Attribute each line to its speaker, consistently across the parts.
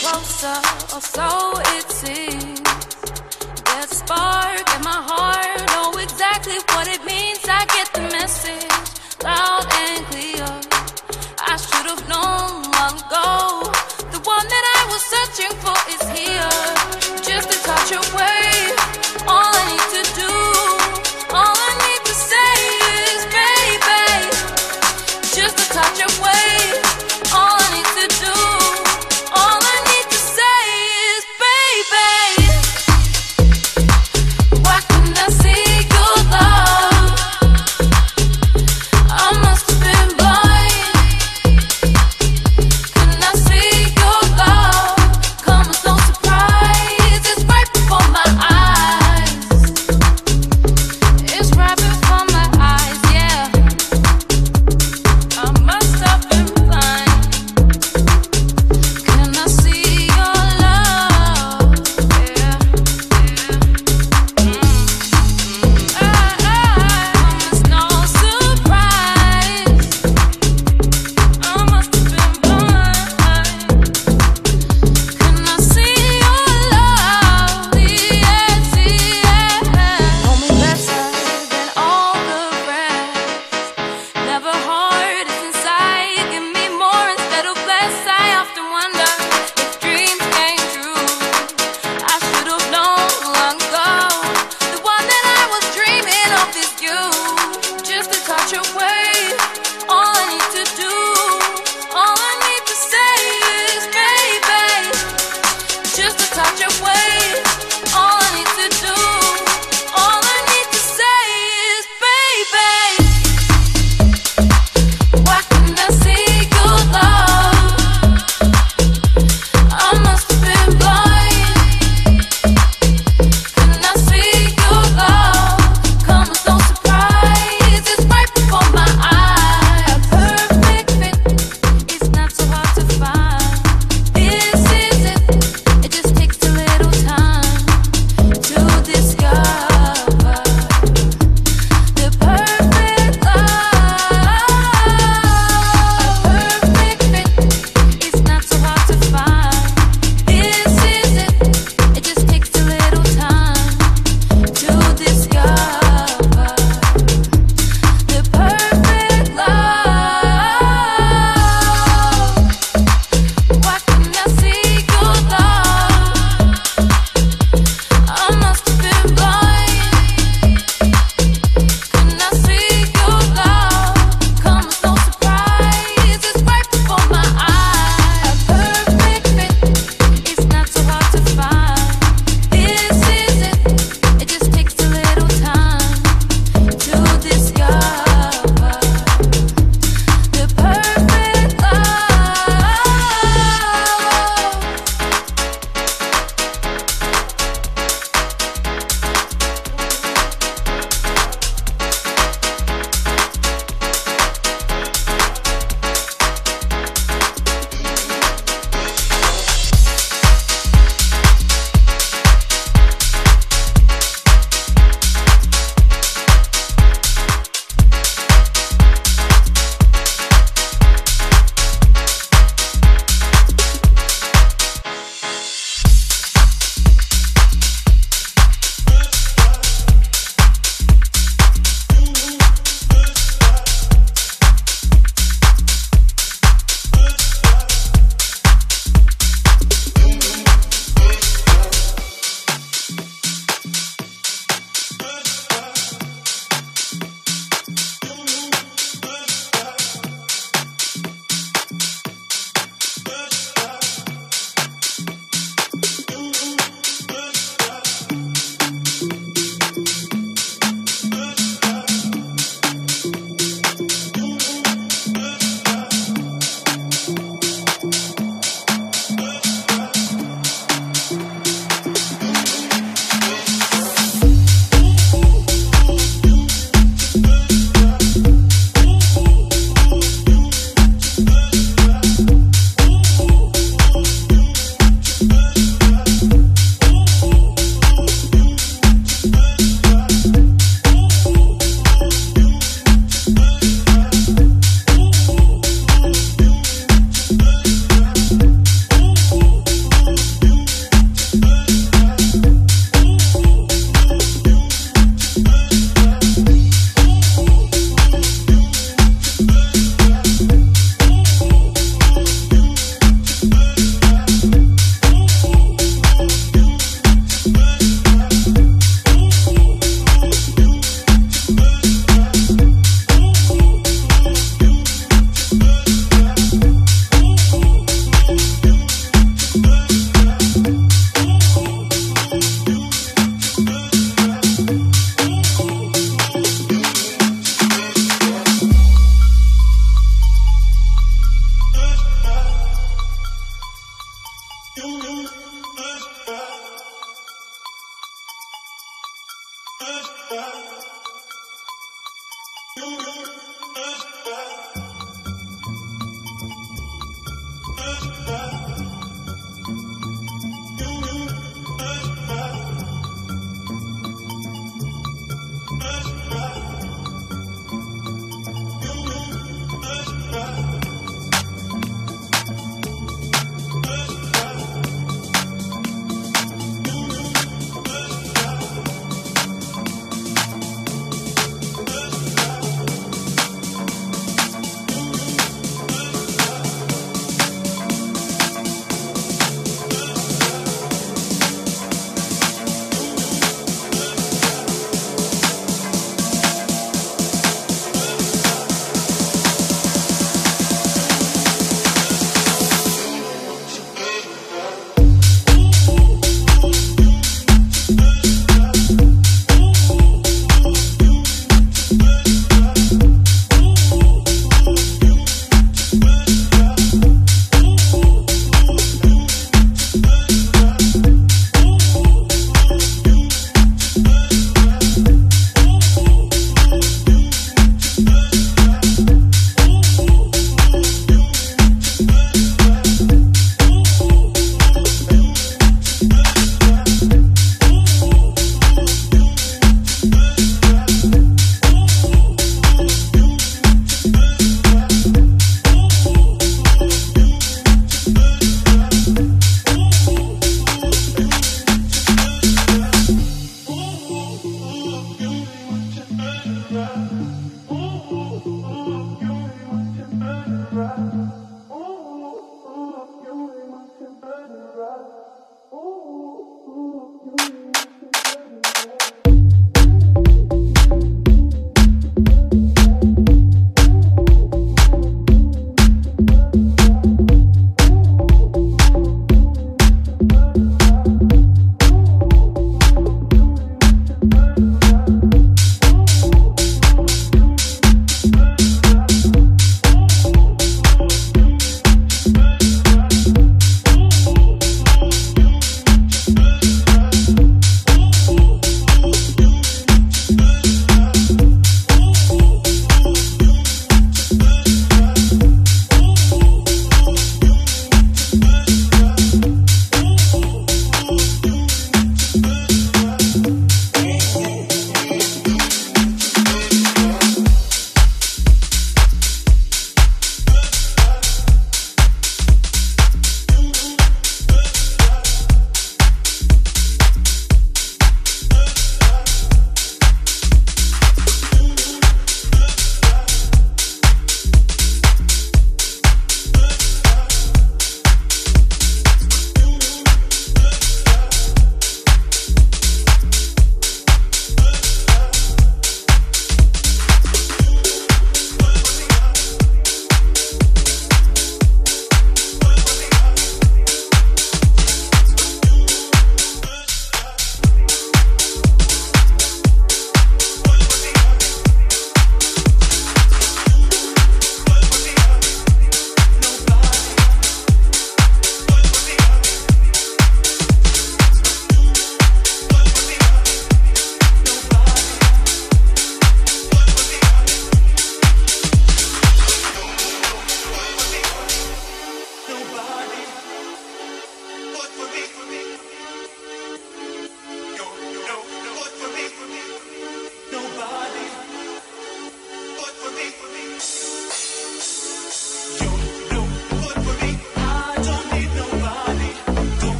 Speaker 1: closer, or so it seems. That spark in my heart, know exactly what it means. I get the message loud and clear. I should have known long ago. The one that I was searching for is here, just a touch
Speaker 2: away.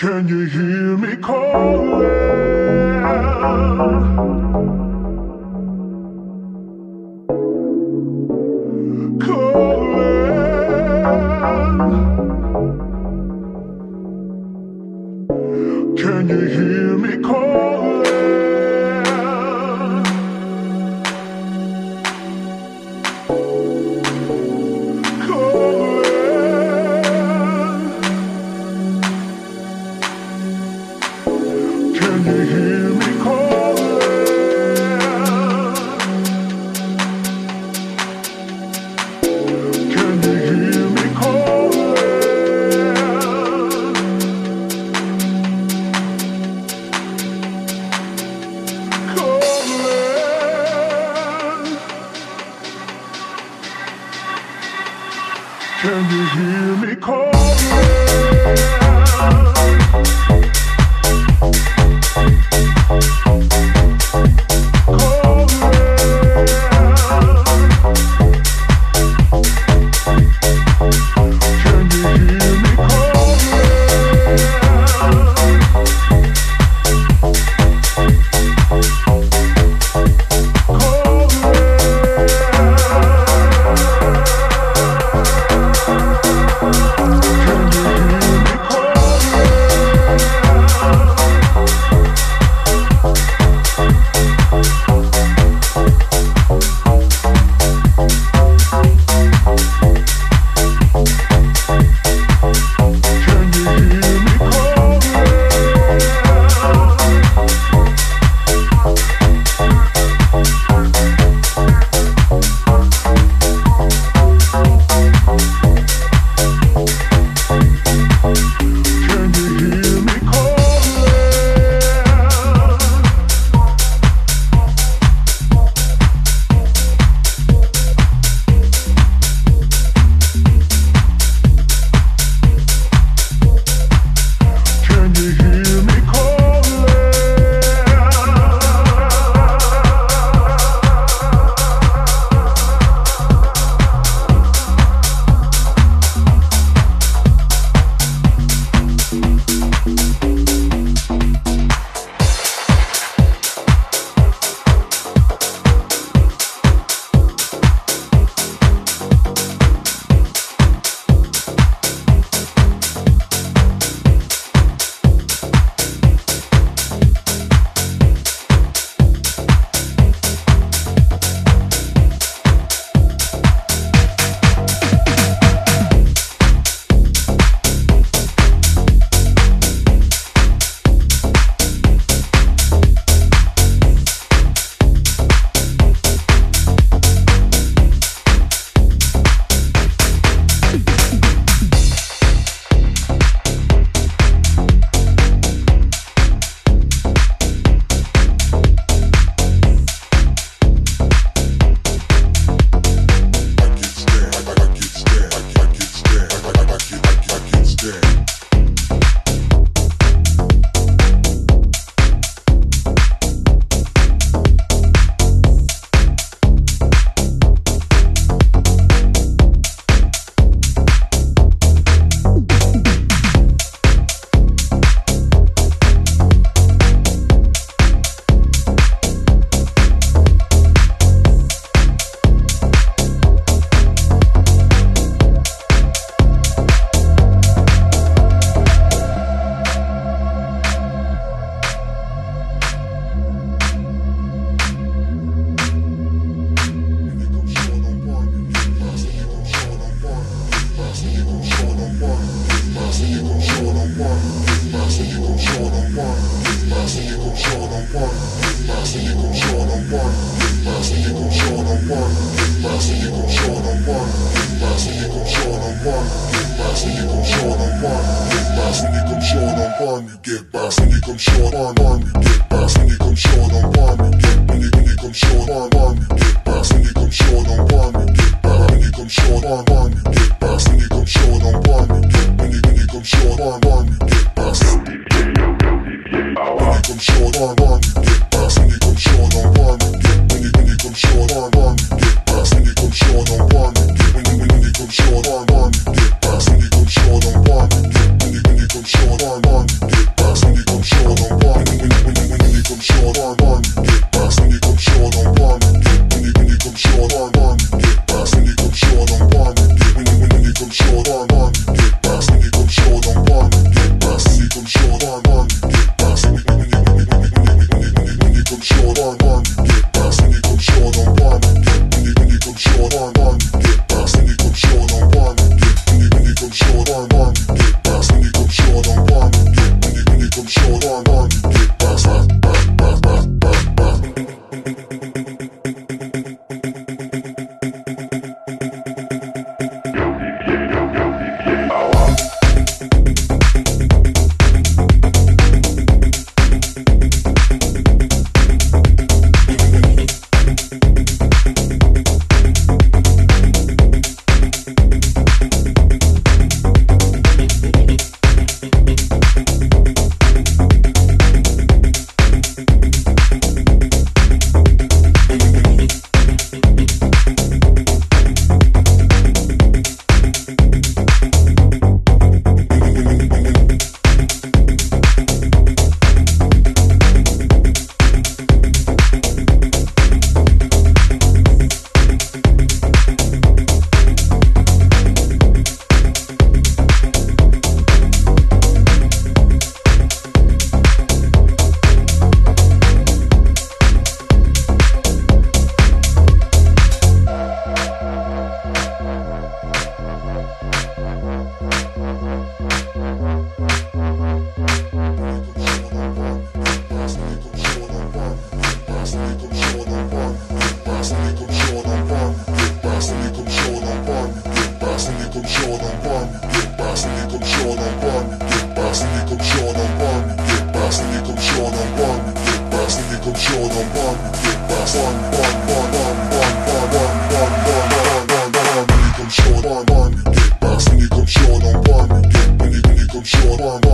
Speaker 2: Can you hear me calling? Calling. Can you hear me calling? short arm, when you come short on
Speaker 1: burn, you get when you when you come short on burn.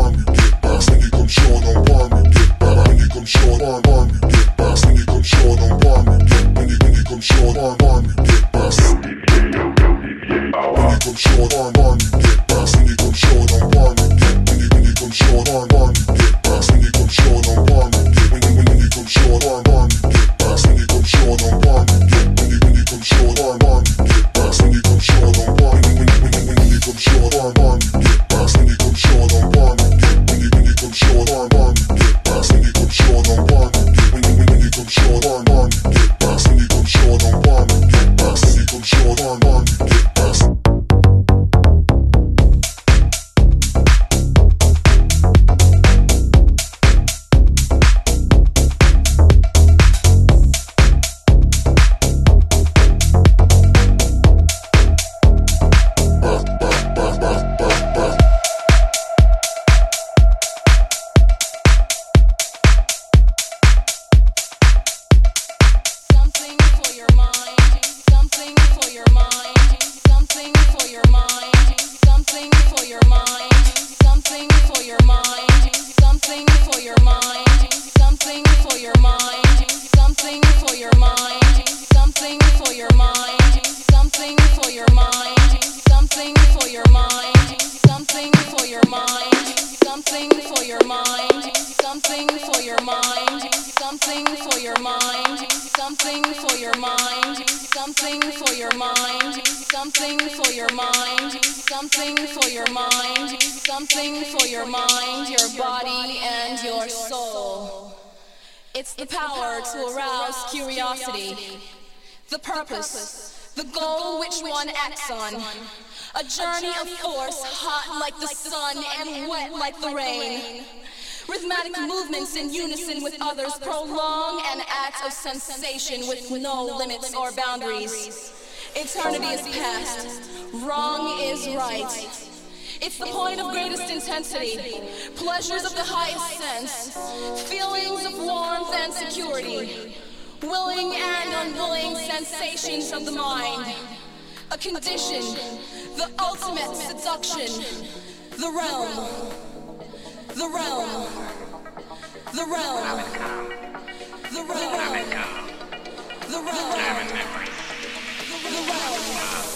Speaker 1: one
Speaker 2: axon.
Speaker 1: A journey of force, hot like the sun and wet like the
Speaker 2: rain.
Speaker 1: Rhythmic movements in unison with others prolong an act of
Speaker 3: sensation with no limits or boundaries.
Speaker 4: Eternity is past, wrong is right. It's the point of greatest intensity, pleasures of the highest sense, feelings of warmth and security, willing and unwilling sensations of the mind a condition, the ultimate seduction, the realm, the realm, the realm, the realm, the realm, the realm.